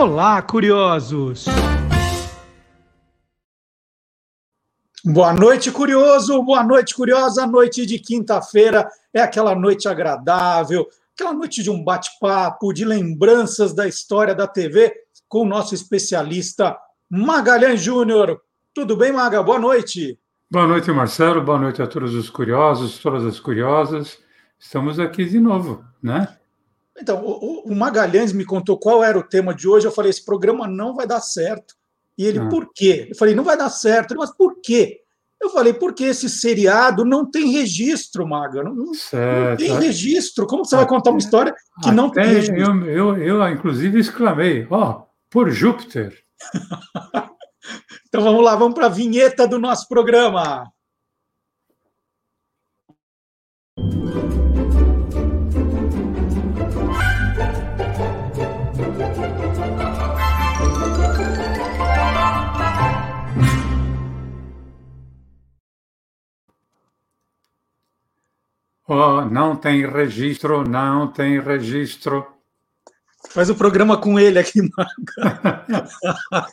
Olá, curiosos! Boa noite, curioso! Boa noite, curiosa! Noite de quinta-feira é aquela noite agradável, aquela noite de um bate-papo, de lembranças da história da TV com o nosso especialista Magalhães Júnior. Tudo bem, Maga? Boa noite. Boa noite, Marcelo. Boa noite a todos os curiosos, todas as curiosas. Estamos aqui de novo, né? Então, o, o Magalhães me contou qual era o tema de hoje. Eu falei: esse programa não vai dar certo. E ele, ah. por quê? Eu falei: não vai dar certo. Ele, mas por quê? Eu falei, porque esse seriado não tem registro, Maga. Não, não tem registro. Como você vai contar uma história que não tem registro? Eu, eu, eu inclusive, exclamei: ó, oh, por Júpiter. então vamos lá, vamos para a vinheta do nosso programa. Oh, não tem registro, não tem registro. Faz o programa com ele aqui, Marco.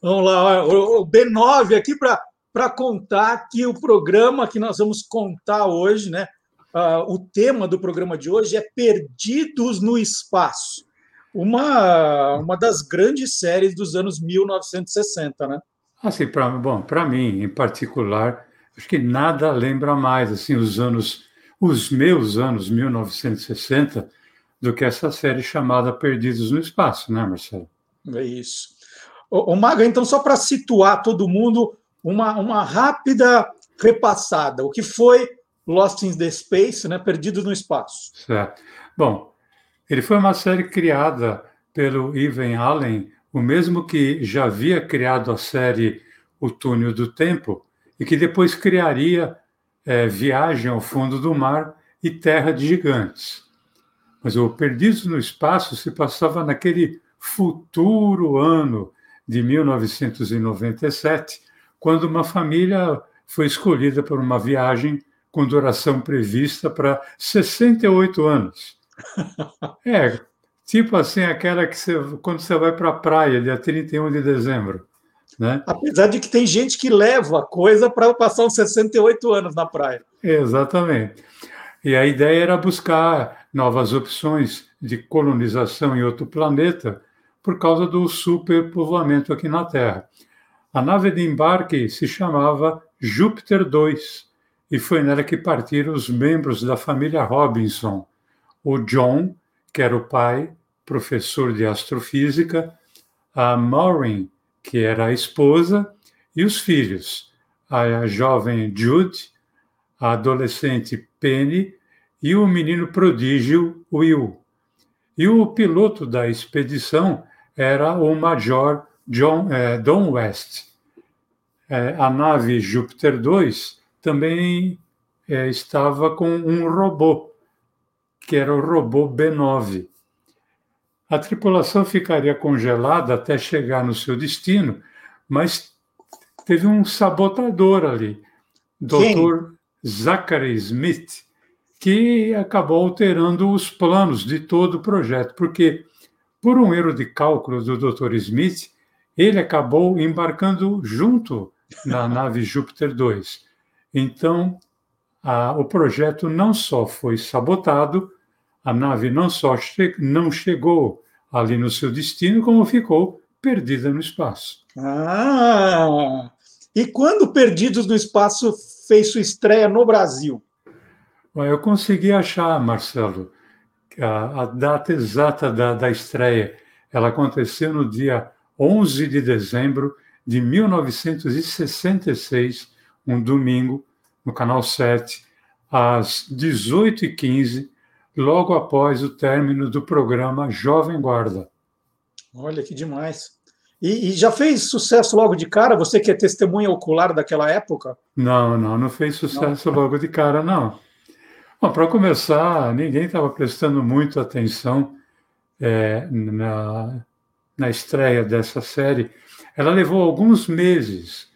vamos lá, o B9 aqui para contar que o programa que nós vamos contar hoje, né? Uh, o tema do programa de hoje é Perdidos no Espaço, uma, uma das grandes séries dos anos 1960, né? Assim, pra, bom, para mim, em particular, acho que nada lembra mais assim os anos, os meus anos 1960 do que essa série chamada Perdidos no Espaço, né, Marcelo? É isso. O, Maga, então, só para situar todo mundo, uma, uma rápida repassada. O que foi Lost in the Space, né, Perdidos no Espaço? Certo. Bom, ele foi uma série criada pelo Ivan Allen, o mesmo que já havia criado a série O Túnel do Tempo, e que depois criaria é, Viagem ao Fundo do Mar e Terra de Gigantes. Mas o Perdidos no Espaço se passava naquele futuro ano de 1997, quando uma família foi escolhida por uma viagem com duração prevista para 68 anos. É, tipo assim, aquela que você, quando você vai para a praia, dia 31 de dezembro. Né? Apesar de que tem gente que leva a coisa para passar uns 68 anos na praia. Exatamente. E a ideia era buscar novas opções de colonização em outro planeta por causa do superpovoamento aqui na Terra. A nave de embarque se chamava Júpiter 2 e foi nela que partiram os membros da família Robinson. O John, que era o pai, professor de astrofísica, a Maureen, que era a esposa, e os filhos, a jovem Jude, a adolescente Penny e o menino prodígio Will. E o piloto da expedição era o Major John, eh, Don West. Eh, a nave Júpiter 2 também eh, estava com um robô, que era o robô B9. A tripulação ficaria congelada até chegar no seu destino, mas teve um sabotador ali, Dr. Zachary Smith, que acabou alterando os planos de todo o projeto, porque, por um erro de cálculo do Dr. Smith, ele acabou embarcando junto na nave Júpiter 2. Então, a, o projeto não só foi sabotado, a nave não só che não chegou ali no seu destino, como ficou perdida no espaço. Ah! E quando Perdidos no Espaço fez sua estreia no Brasil? Eu consegui achar, Marcelo, a, a data exata da, da estreia. Ela aconteceu no dia 11 de dezembro de 1966, um domingo, no Canal 7, às 18h15, logo após o término do programa Jovem Guarda. Olha que demais. E, e, já fez sucesso logo de cara? Você que é testemunha ocular daquela época? Não, não, não fez sucesso não. logo de cara, não. Bom, para começar, ninguém estava prestando muito atenção é, na, na estreia dessa série. Ela levou alguns meses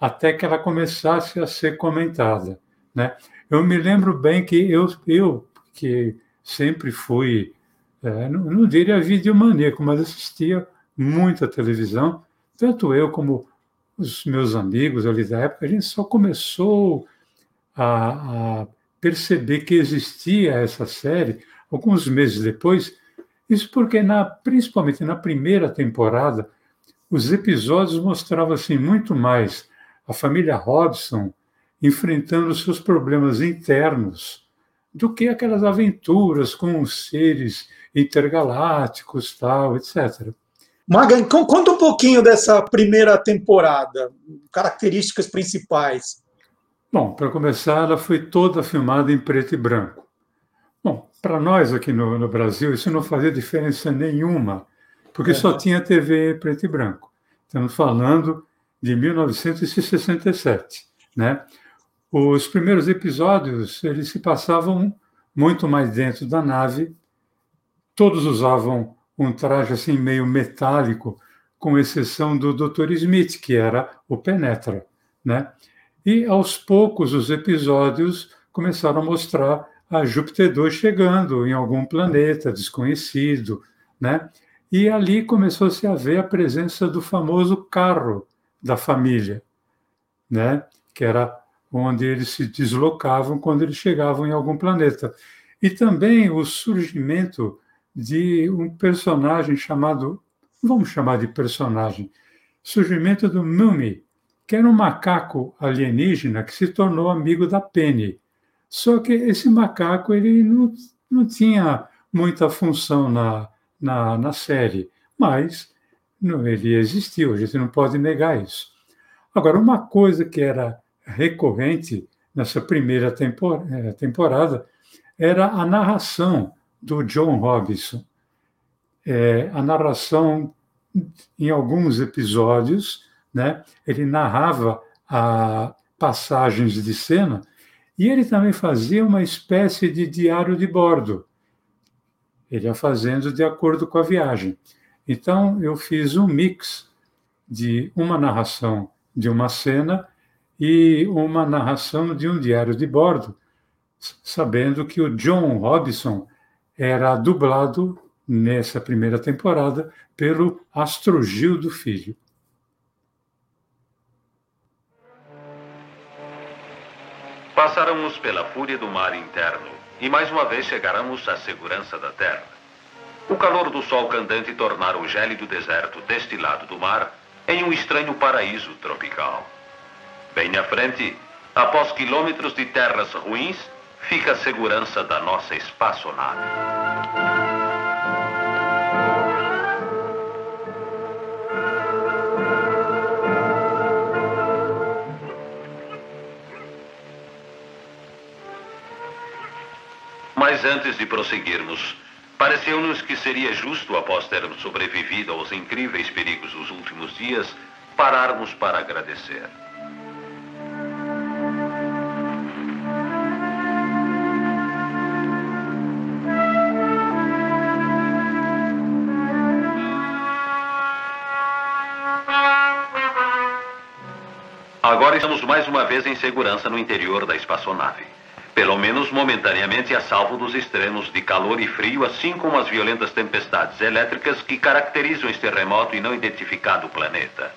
até que ela começasse a ser comentada. Né? Eu me lembro bem que eu, eu que sempre fui é, não, não diria videomaníaco, mas assistia muita televisão, tanto eu como os meus amigos ali da época, a gente só começou a, a perceber que existia essa série alguns meses depois, isso porque, na, principalmente na primeira temporada, os episódios mostravam assim, muito mais a família Robson enfrentando seus problemas internos do que aquelas aventuras com os seres intergalácticos, tal, etc. Maga, conta um pouquinho dessa primeira temporada, características principais. Bom, para começar, ela foi toda filmada em preto e branco. Bom, para nós aqui no, no, Brasil, isso não fazia diferença nenhuma, porque é. só tinha TV preto e branco. Estamos falando de 1967, né? Os primeiros episódios, eles se passavam muito mais dentro da nave. Todos usavam um traje assim meio metálico, com exceção do Dr. Smith, que era o Penetra, né? E aos poucos os episódios começaram a mostrar a Júpiter 2 chegando em algum planeta desconhecido, né? E ali começou-se a ver a presença do famoso carro da família, né? Que era onde eles se deslocavam quando eles chegavam em algum planeta. E também o surgimento de um personagem chamado, vamos chamar de personagem, surgimento do Mumi, que era um macaco alienígena que se tornou amigo da Penny. Só que esse macaco ele não, não tinha muita função na, na, na série, mas não, ele existiu, a gente não pode negar isso. Agora, uma coisa que era recorrente nessa primeira eh, temporada era a narração do John Robinson. É, a narração, em alguns episódios, né, ele narrava a passagens de cena e ele também fazia uma espécie de diário de bordo. Ele ia fazendo de acordo com a viagem. Então, eu fiz um mix de uma narração de uma cena e uma narração de um diário de bordo, sabendo que o John Robinson era dublado nessa primeira temporada pelo Astrogildo Filho. Passaremos pela fúria do mar interno e mais uma vez chegaremos à segurança da terra. O calor do sol candente tornara o gélido deserto deste lado do mar em um estranho paraíso tropical. Bem à frente, após quilômetros de terras ruins, fica a segurança da nossa espaçonave. Mas antes de prosseguirmos, pareceu-nos que seria justo, após termos sobrevivido aos incríveis perigos dos últimos dias, pararmos para agradecer. Mais uma vez em segurança no interior da espaçonave. Pelo menos momentaneamente a salvo dos extremos de calor e frio, assim como as violentas tempestades elétricas que caracterizam este remoto e não identificado planeta.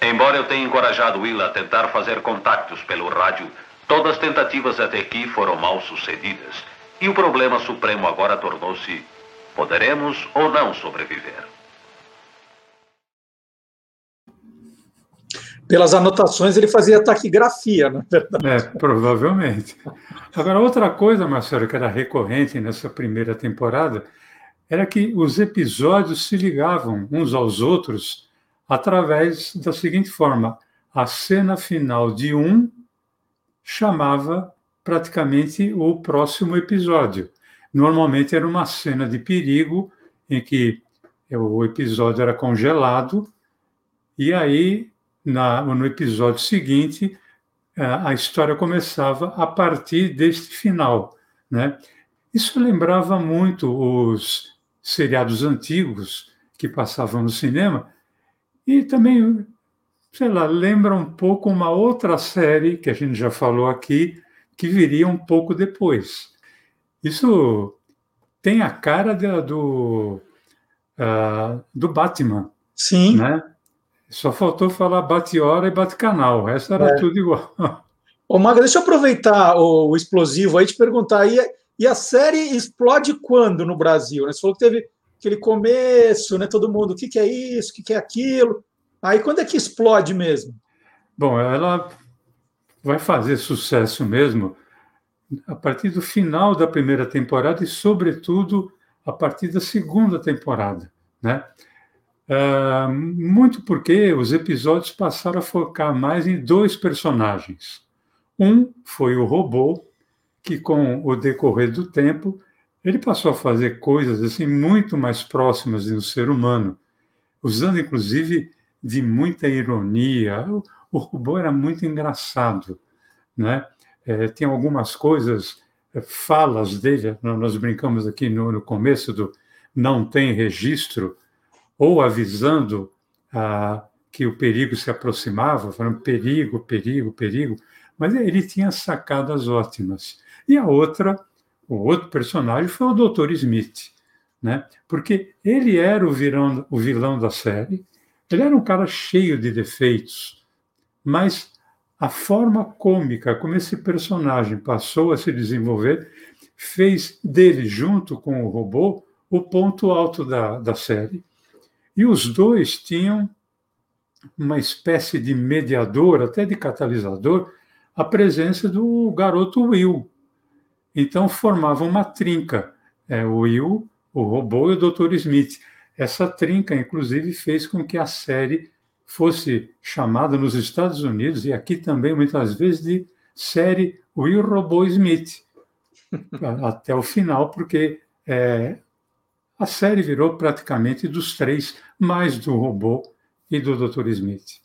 Embora eu tenha encorajado Will a tentar fazer contactos pelo rádio, todas as tentativas até aqui foram mal sucedidas. E o problema supremo agora tornou-se: poderemos ou não sobreviver? Pelas anotações, ele fazia taquigrafia, na verdade. É, provavelmente. Agora, outra coisa, Marcelo, que era recorrente nessa primeira temporada, era que os episódios se ligavam uns aos outros através da seguinte forma: a cena final de um chamava praticamente o próximo episódio. Normalmente era uma cena de perigo em que o episódio era congelado e aí na, no episódio seguinte, a história começava a partir deste final. Né? Isso lembrava muito os seriados antigos que passavam no cinema e também, sei lá, lembra um pouco uma outra série que a gente já falou aqui, que viria um pouco depois. Isso tem a cara de, do, uh, do Batman. Sim. Né? Só faltou falar bate-hora e bate-canal, o resto era é. tudo igual. Ô, Maga, deixa eu aproveitar o, o explosivo aí e te perguntar. E, e, a série explode quando no Brasil? Né? Você falou que teve aquele começo, né? Todo mundo, o que, que é isso, o que, que é aquilo. Aí quando é que explode mesmo? Bom, ela vai fazer sucesso mesmo a partir do final da primeira temporada e, sobretudo, a partir da segunda temporada, né? Uh, muito porque os episódios passaram a focar mais em dois personagens. Um foi o robô, que com o decorrer do tempo ele passou a fazer coisas assim muito mais próximas do ser humano, usando inclusive de muita ironia. O, o robô era muito engraçado, né? É, tem algumas coisas, é, falas dele, nós brincamos aqui no, no começo do não tem registro, ou avisando ah, que o perigo se aproximava, falando perigo, perigo, perigo, mas ele tinha sacadas ótimas. E a outra, o outro personagem foi o Dr. Smith, né? porque ele era o vilão, o vilão da série, ele era um cara cheio de defeitos, mas a forma cômica como esse personagem passou a se desenvolver fez dele, junto com o robô, o ponto alto da, da série. E os dois tinham uma espécie de mediador, até de catalisador, a presença do garoto Will. Então formavam uma trinca, é, o Will, o robô e o Dr. Smith. Essa trinca, inclusive, fez com que a série fosse chamada nos Estados Unidos e aqui também muitas vezes de série Will Robô Smith até o final, porque é, a série virou praticamente dos três, mais do robô e do Dr. Smith.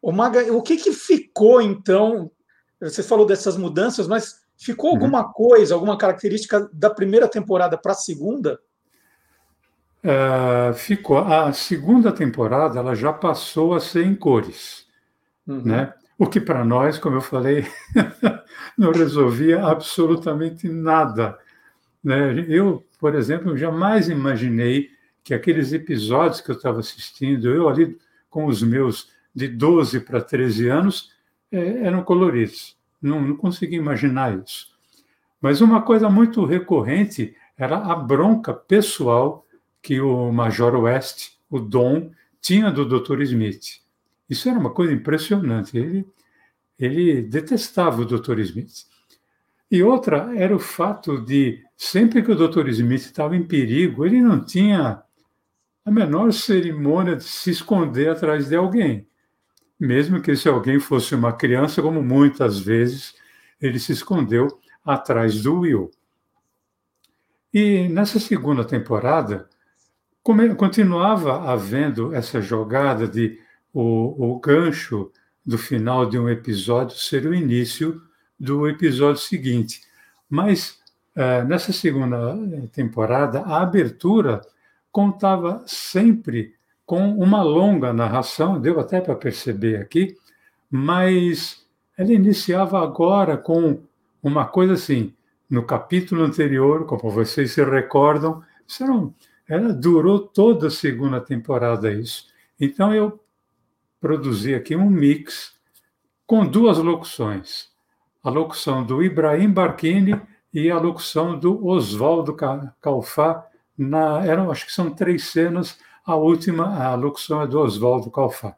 O Maga, o que, que ficou então? Você falou dessas mudanças, mas ficou uhum. alguma uhum. coisa, alguma característica da primeira temporada para a segunda? Uh, ficou. A segunda temporada ela já passou a ser em cores, uhum. né? O que para nós, como eu falei, não resolvia absolutamente nada. Né? Eu, por exemplo, jamais imaginei que aqueles episódios que eu estava assistindo, eu ali com os meus de 12 para 13 anos, é, eram coloridos. Não, não consegui imaginar isso. Mas uma coisa muito recorrente era a bronca pessoal que o Major West, o Dom, tinha do Dr. Smith. Isso era uma coisa impressionante. Ele, ele detestava o Dr. Smith. E outra era o fato de, sempre que o Dr. Smith estava em perigo, ele não tinha a menor cerimônia de se esconder atrás de alguém. Mesmo que esse alguém fosse uma criança, como muitas vezes ele se escondeu atrás do Will. E nessa segunda temporada, continuava havendo essa jogada de o, o gancho do final de um episódio ser o início do episódio seguinte. Mas é, nessa segunda temporada, a abertura contava sempre com uma longa narração, deu até para perceber aqui, mas ela iniciava agora com uma coisa assim. No capítulo anterior, como vocês se recordam, isso ela durou toda a segunda temporada isso. Então eu produzi aqui um mix com duas locuções. A locução do Ibrahim Barquini e a locução do Oswaldo Calfá. Na, eram, acho que são três cenas. A última, a locução é do Oswaldo Calfá.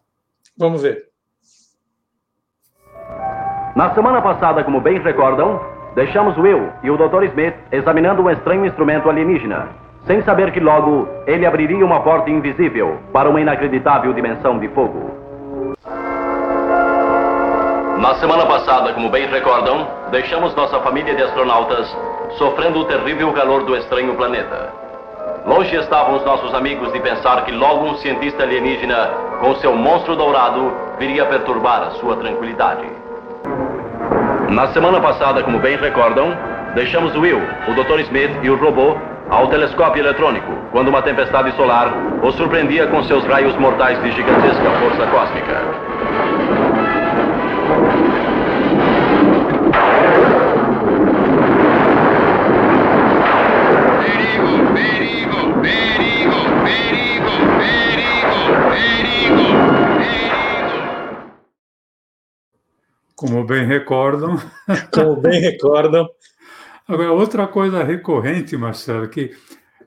Vamos ver. Na semana passada, como bem recordam, deixamos Will e o Dr. Smith examinando um estranho instrumento alienígena sem saber que logo ele abriria uma porta invisível para uma inacreditável dimensão de fogo. Na semana passada, como bem recordam, deixamos nossa família de astronautas sofrendo o terrível calor do estranho planeta. Longe estavam os nossos amigos de pensar que logo um cientista alienígena, com seu monstro dourado, viria perturbar a sua tranquilidade. Na semana passada, como bem recordam, deixamos Will, o Dr. Smith e o robô ao telescópio eletrônico, quando uma tempestade solar o surpreendia com seus raios mortais de gigantesca força cósmica. Como bem recordam. Como bem recordam. Agora, outra coisa recorrente, Marcelo, que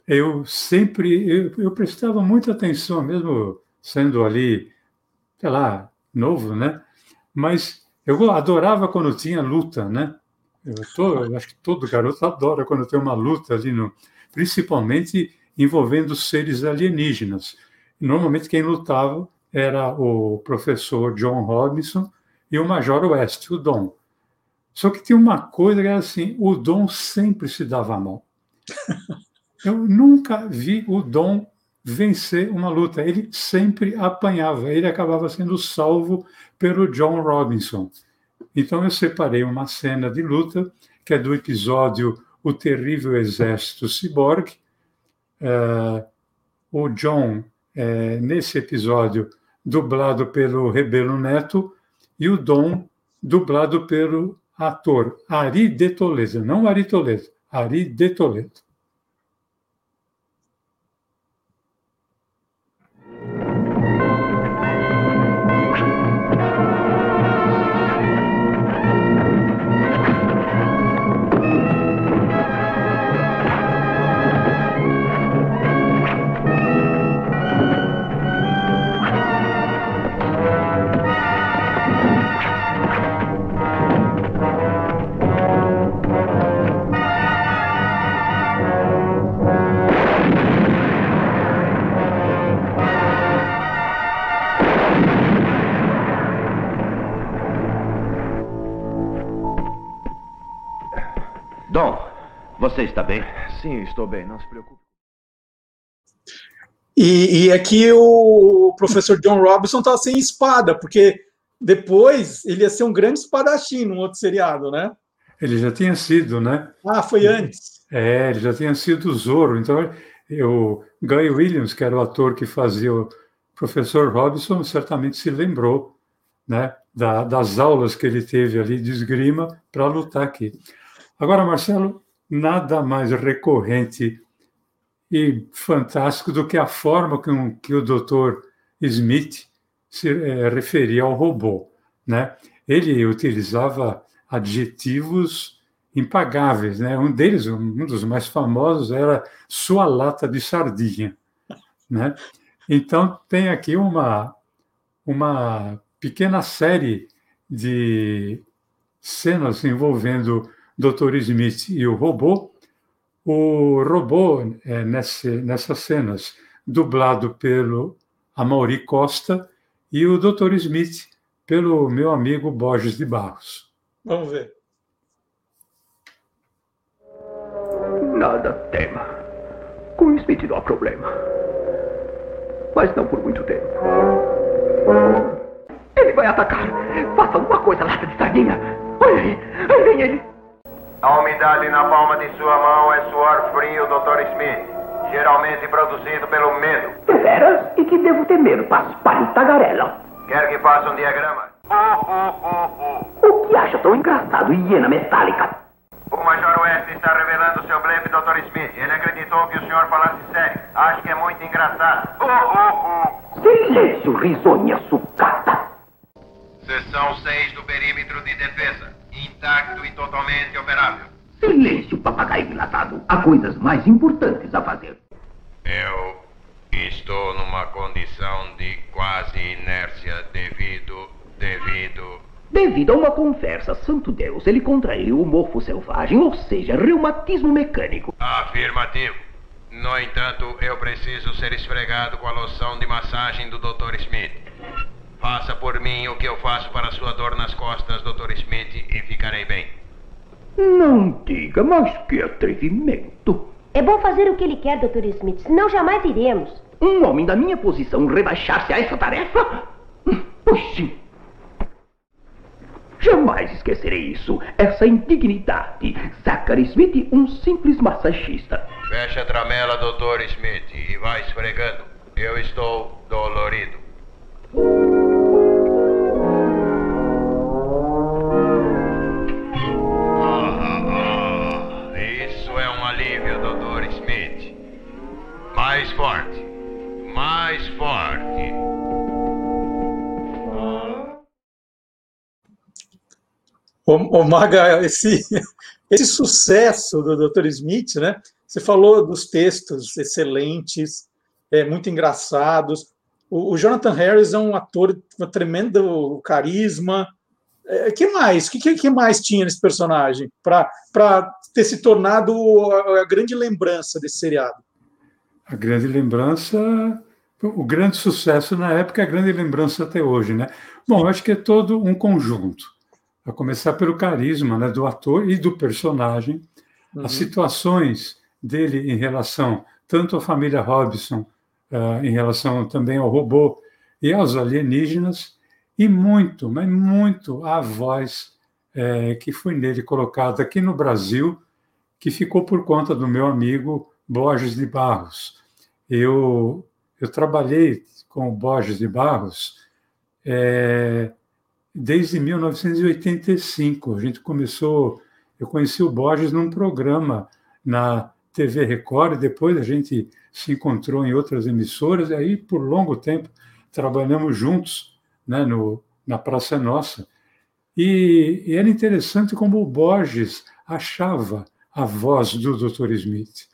eu sempre eu, eu, prestava muita atenção, mesmo sendo ali, sei lá, novo, né? Mas eu adorava quando tinha luta, né? Eu, tô, eu acho que todo garoto adora quando tem uma luta ali, no, principalmente envolvendo seres alienígenas. Normalmente quem lutava era o professor John Robinson e o Major West, o Dom. Só que tinha uma coisa que era assim: o Dom sempre se dava mal. Eu nunca vi o Dom vencer uma luta. Ele sempre apanhava. Ele acabava sendo salvo pelo John Robinson. Então eu separei uma cena de luta que é do episódio O Terrível Exército Cyborg. Uh, o John, é, nesse episódio, dublado pelo Rebelo Neto, e o Dom, dublado pelo ator Ari de Toledo, não Ari Toledo, Ari de Toledo. Você está bem? Sim, estou bem, não se preocupe. E, e aqui o professor John Robinson está sem espada, porque depois ele ia ser um grande espadachim num outro seriado, né? Ele já tinha sido, né? Ah, foi antes. É, ele já tinha sido Zorro. Então, o Guy Williams, que era o ator que fazia o professor Robinson, certamente se lembrou né, da, das aulas que ele teve ali de esgrima para lutar aqui. Agora, Marcelo, nada mais recorrente e fantástico do que a forma com que o Dr. Smith se é, referia ao robô. Né? Ele utilizava adjetivos impagáveis. Né? Um deles, um dos mais famosos, era sua lata de sardinha. Né? Então, tem aqui uma, uma pequena série de cenas envolvendo Dr. Smith e o robô. O robô, é, nesse, nessas cenas, dublado pelo Amaury Costa e o Dr. Smith pelo meu amigo Borges de Barros. Vamos ver. Nada tema. Com o Smith não há problema. Mas não por muito tempo. Ele vai atacar. Faça alguma coisa, lata de sardinha. Umidade na palma de sua mão é suor frio, Dr. Smith. Geralmente produzido pelo medo. Deveras? E que devo ter medo, paspalho tagarela? Quer que faça um diagrama? o que acha tão engraçado, hiena metálica? O Major West está revelando seu blefe, Dr. Smith. Ele acreditou que o senhor falasse sério. Acho que é muito engraçado. Silêncio, risonha sucata. Seção 6 do perímetro de defesa intacto e totalmente operável. Silêncio, papagaio enlatado. Há coisas mais importantes a fazer. Eu estou numa condição de quase inércia devido. devido. Devido a uma conversa, santo Deus, ele contraiu o mofo selvagem, ou seja, reumatismo mecânico. Afirmativo. No entanto, eu preciso ser esfregado com a loção de massagem do Dr. Smith. Faça por mim o que eu faço para sua dor nas costas, Dr. Smith, e ficarei bem. Não diga, mas que atrevimento. É bom fazer o que ele quer, Dr. Smith, senão jamais iremos. Um homem da minha posição rebaixar-se a essa tarefa? Puxe! Jamais esquecerei isso. Essa indignidade. Zachary Smith, um simples massagista. Feche a tramela, Dr. Smith, e vá esfregando. Eu estou dolorido. Mais forte. Mais forte. Ô, Maga, esse, esse sucesso do Dr. Smith, né? Você falou dos textos excelentes, é, muito engraçados. O, o, Jonathan Harris é um ator com tremendo carisma. É, que mais? O que, que, mais tinha nesse personagem para ter se tornado a, a grande lembrança desse seriado? A grande lembrança o grande sucesso na época a grande lembrança até hoje, né? Bom, acho que é todo um conjunto. A começar pelo carisma né, do ator e do personagem, uhum. as situações dele em relação tanto à família Robson, uh, em relação também ao robô e aos alienígenas, e muito, mas muito a voz é, que foi nele colocada aqui no Brasil, que ficou por conta do meu amigo Borges de Barros. Eu eu trabalhei com o Borges de Barros é, desde 1985. A gente começou, eu conheci o Borges num programa na TV Record, depois a gente se encontrou em outras emissoras, e aí por longo tempo trabalhamos juntos né, no, na Praça Nossa. E, e era interessante como o Borges achava a voz do Dr. Smith,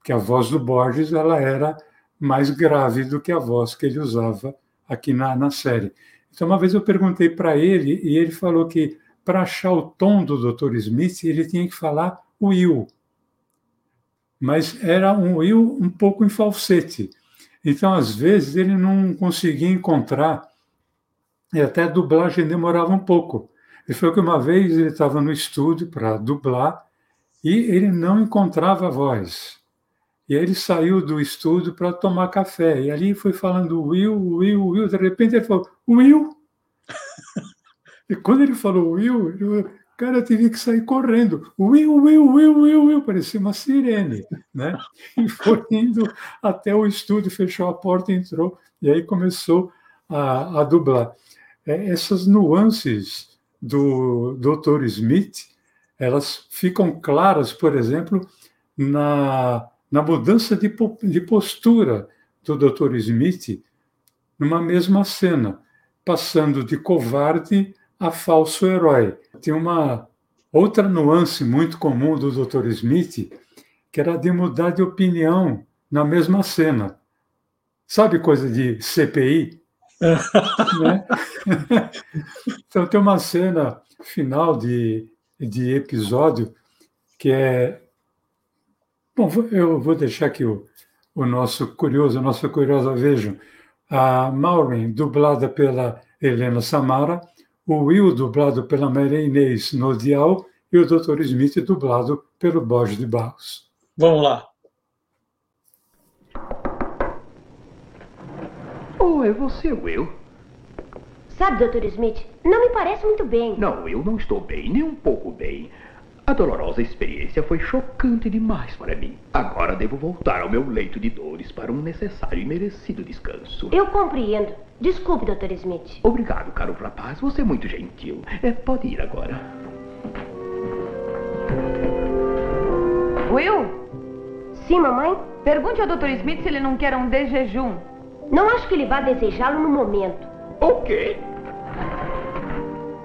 porque a voz do Borges ela era mais grave do que a voz que ele usava aqui na, na série. Então, uma vez eu perguntei para ele, e ele falou que para achar o tom do Dr. Smith, ele tinha que falar Will. Mas era um Will um pouco em falsete. Então, às vezes, ele não conseguia encontrar, e até a dublagem demorava um pouco. Ele falou que uma vez ele estava no estúdio para dublar e ele não encontrava a voz. E aí ele saiu do estúdio para tomar café. E ali foi falando Will, Will, Will. De repente ele falou, Will? e quando ele falou Will, eu, cara, eu tive que sair correndo. Will, Will, Will, Will, Will. Parecia uma sirene. Né? E foi indo até o estúdio, fechou a porta, entrou. E aí começou a, a dublar. É, essas nuances do Dr. Smith, elas ficam claras, por exemplo, na na mudança de, de postura do Dr. Smith numa mesma cena, passando de covarde a falso herói. Tem uma outra nuance muito comum do Dr. Smith, que era de mudar de opinião na mesma cena. Sabe coisa de CPI? né? então tem uma cena final de, de episódio que é Bom, eu vou deixar aqui o, o nosso curioso, a nossa curiosa vejam. A Maureen, dublada pela Helena Samara, o Will, dublado pela Maria Inês Nodial, e o Dr. Smith, dublado pelo Borges de Barros. Vamos lá. Oh, é você, Will. Sabe, Dr. Smith, não me parece muito bem. Não, eu não estou bem, nem um pouco bem. A dolorosa experiência foi chocante demais para mim. Agora devo voltar ao meu leito de dores para um necessário e merecido descanso. Eu compreendo. Desculpe, Dr. Smith. Obrigado, caro rapaz. Você é muito gentil. É, pode ir agora. Will? Sim, mamãe? Pergunte ao Dr. Smith se ele não quer um desjejum. Não acho que ele vá desejá-lo no momento. O quê?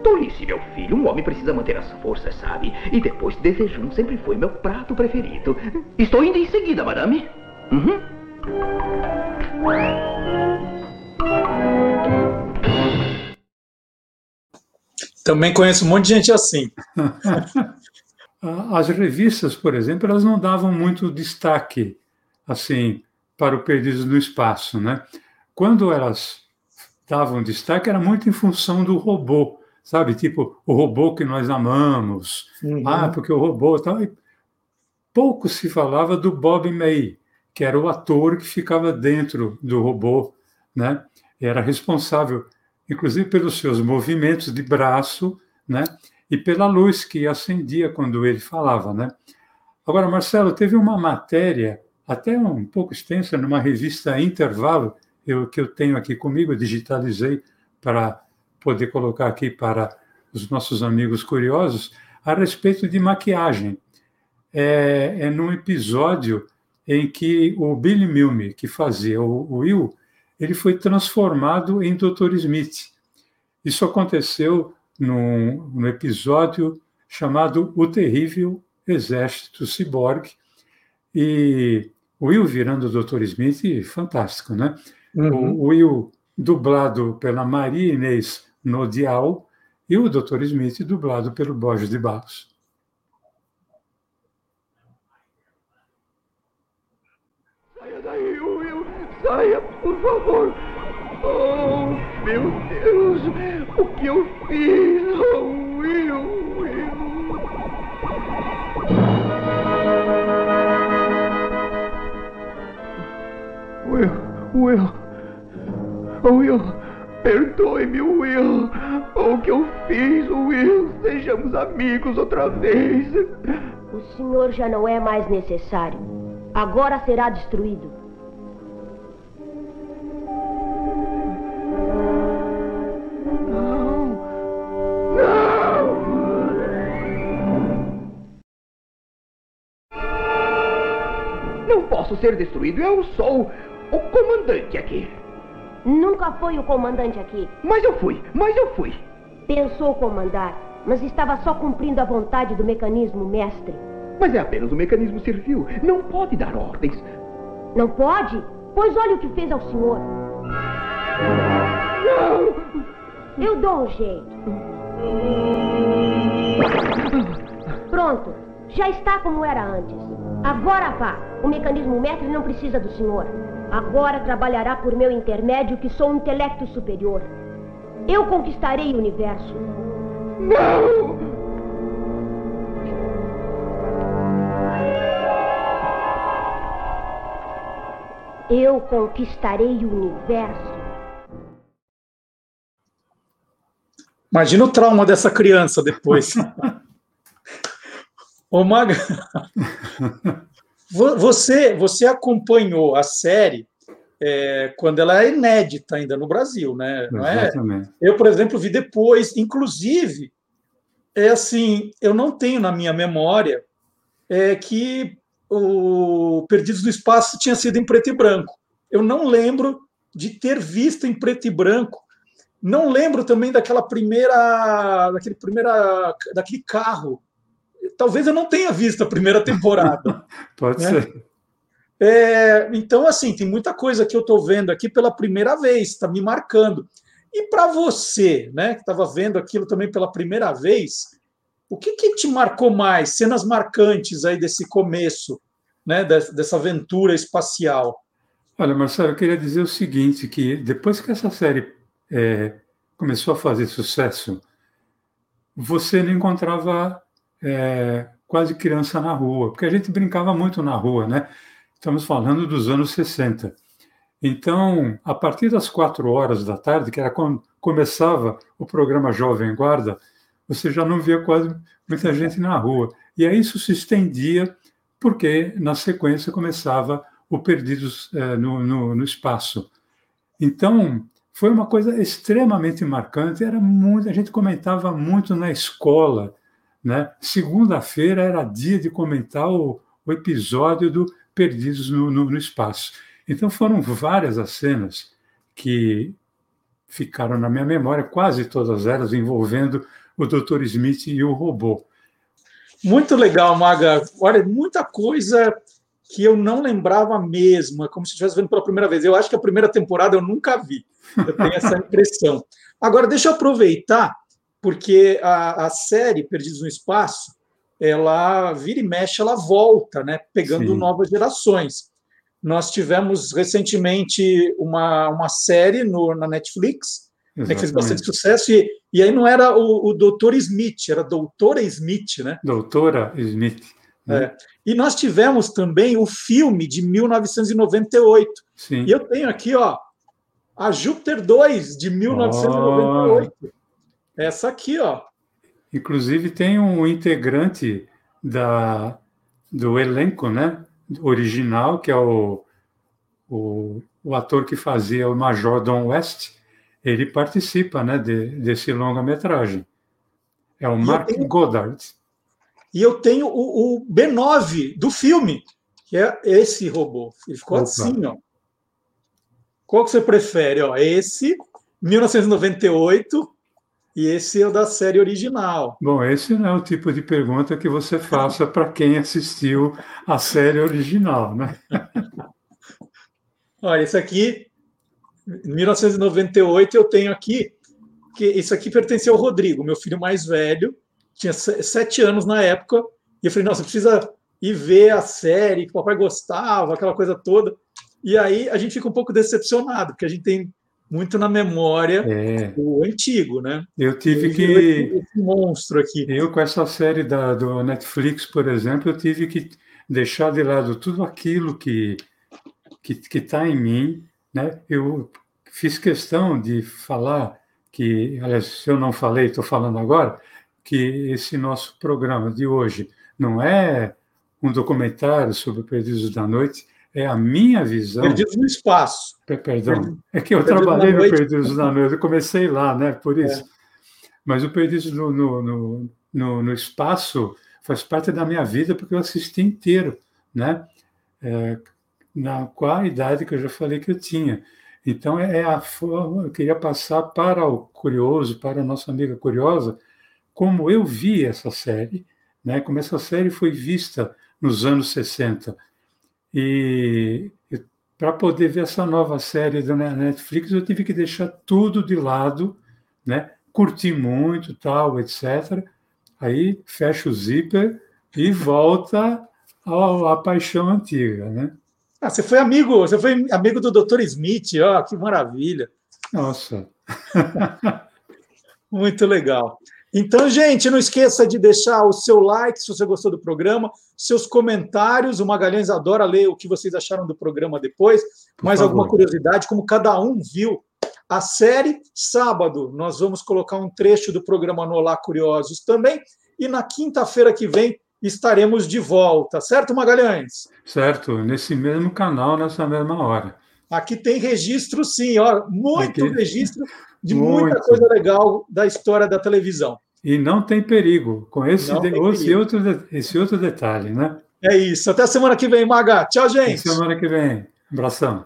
Tolice, meu filho. Um homem precisa manter as forças, sabe? E depois, desejum sempre foi meu prato preferido. Estou indo em seguida, madame. Uhum. Também conheço um monte de gente assim. As revistas, por exemplo, elas não davam muito destaque assim para o Perdidos no Espaço, né? Quando elas davam destaque era muito em função do robô sabe? Tipo, o robô que nós amamos. Uhum. Ah, porque o robô tal. E pouco se falava do Bob May, que era o ator que ficava dentro do robô, né? Era responsável, inclusive, pelos seus movimentos de braço, né? E pela luz que acendia quando ele falava, né? Agora, Marcelo, teve uma matéria, até um pouco extensa, numa revista Intervalo, eu, que eu tenho aqui comigo, digitalizei para poder colocar aqui para os nossos amigos curiosos a respeito de maquiagem. É, é num episódio em que o Billy Milne, que fazia o Will, ele foi transformado em Dr. Smith. Isso aconteceu num, num episódio chamado O Terrível Exército Cyborg. E o Will virando o Dr. Smith, fantástico, né? Uhum. O Will dublado pela Maria Inês Nodial e o Dr. Smith dublado pelo Borges de Barros. Saia daí, Will! Saia, por favor! Oh, meu Deus! O que eu fiz? Oh, Will! Will! Will! Will! Will, perdoe-me, Will. O que eu fiz, Will? Sejamos amigos outra vez. O senhor já não é mais necessário. Agora será destruído. Não. Não. Não posso ser destruído. Eu sou o comandante aqui. Nunca foi o comandante aqui. Mas eu fui, mas eu fui. Pensou comandar, mas estava só cumprindo a vontade do mecanismo mestre. Mas é apenas o mecanismo servil. Não pode dar ordens. Não pode? Pois olha o que fez ao senhor. Não! Eu dou um jeito. Pronto. Já está como era antes. Agora vá. O mecanismo mestre não precisa do senhor. Agora trabalhará por meu intermédio, que sou um intelecto superior. Eu conquistarei o universo. Não! Eu conquistarei o universo. Imagina o trauma dessa criança depois. Ô, Maga. Você, você acompanhou a série é, quando ela é inédita ainda no Brasil, né? Não é? Eu, por exemplo, vi depois, inclusive, é assim, eu não tenho na minha memória é, que o Perdidos no Espaço tinha sido em preto e branco. Eu não lembro de ter visto em preto e branco. Não lembro também daquela primeira, daquele primeira, daquele carro talvez eu não tenha visto a primeira temporada. Pode né? ser. É, então, assim, tem muita coisa que eu estou vendo aqui pela primeira vez, está me marcando. E para você, né, que estava vendo aquilo também pela primeira vez, o que, que te marcou mais? Cenas marcantes aí desse começo, né, dessa aventura espacial? Olha, Marcelo, eu queria dizer o seguinte, que depois que essa série é, começou a fazer sucesso, você não encontrava é, quase criança na rua, porque a gente brincava muito na rua, né? Estamos falando dos anos 60. Então, a partir das quatro horas da tarde, que era quando começava o programa Jovem Guarda, você já não via quase muita gente na rua. E aí isso se estendia, porque na sequência começava o Perdidos é, no, no, no Espaço. Então, foi uma coisa extremamente marcante. Era muito, a gente comentava muito na escola né? Segunda-feira era dia de comentar o, o episódio do Perdidos no, no, no, Espaço. Então foram várias as cenas que ficaram na minha memória, quase todas elas envolvendo o Dr. Smith e o robô. Muito legal, Maga. Olha, muita coisa que eu não lembrava mesmo, é como se estivesse vendo pela primeira vez. Eu acho que a primeira temporada eu nunca vi. Eu tenho essa impressão. Agora, deixa eu aproveitar porque a, a série Perdidos no Espaço, ela vira e mexe, ela volta, né, pegando Sim. novas gerações. Nós tivemos recentemente uma, uma série no, na Netflix, né, que fez bastante sucesso, e, e aí não era o, o Doutor Smith, era Doutora Smith, né? Doutora Smith. Né? É. E nós tivemos também o filme de 1998. Sim. E eu tenho aqui, ó, a Júpiter 2, de 1998. Oh. Essa aqui, ó. Inclusive tem um integrante da, do elenco, né? Original, que é o, o, o ator que fazia o Major Don West. Ele participa, né? De, desse longa-metragem. É o Mark tenho, Goddard. E eu tenho o, o, B9 do filme, que é esse robô. Ele ficou Opa. assim, ó. Qual que você prefere? Ó, esse, 1998 e esse é o da série original. Bom, esse não é o tipo de pergunta que você faça para quem assistiu a série original, né? Olha, esse aqui, 1998, eu tenho aqui, que isso aqui pertenceu ao Rodrigo, meu filho mais velho, tinha sete anos na época, e eu falei, nossa, precisa ir ver a série que o papai gostava, aquela coisa toda. E aí a gente fica um pouco decepcionado, porque a gente tem muito na memória é. o antigo, né? Eu tive que esse monstro aqui. Eu com essa série da, do Netflix, por exemplo, eu tive que deixar de lado tudo aquilo que que está em mim, né? Eu fiz questão de falar que, aliás, se eu não falei, estou falando agora, que esse nosso programa de hoje não é um documentário sobre Perdidos da Noite, é a minha visão. Perdidos no espaço. Perdão. É que eu Perdidos trabalhei no Perdidos da Noite, eu comecei lá, né? Por isso. É. Mas o Perdidos no, no, no, no, espaço faz parte da minha vida porque eu assisti inteiro, né? É, na qual a idade que eu já falei que eu tinha. Então, é a forma, eu queria passar para o curioso, para a nossa amiga curiosa, como eu vi essa série, né? como essa série foi vista nos anos 60. E, e para poder ver essa nova série da Netflix, eu tive que deixar tudo de lado, né? curti muito, tal, etc. Aí fecha o zíper e volta à paixão antiga, né? Ah, você foi amigo, você foi amigo do Dr. Smith, ó, que maravilha. Nossa. Muito legal. Então, gente, não esqueça de deixar o seu like se você gostou do programa, seus comentários. O Magalhães adora ler o que vocês acharam do programa depois. Por Mais favor. alguma curiosidade, como cada um viu a série. Sábado, nós vamos colocar um trecho do programa no Olá Curiosos também. E na quinta-feira que vem, estaremos de volta, certo, Magalhães? Certo, nesse mesmo canal, nessa mesma hora. Aqui tem registro, sim, ó, muito Aqui... registro de muito. muita coisa legal da história da televisão. E não tem perigo, com esse, de, perigo. esse, outro, esse outro detalhe, né? É isso. Até semana que vem, Maga. Tchau, gente. Até semana que vem. Abração.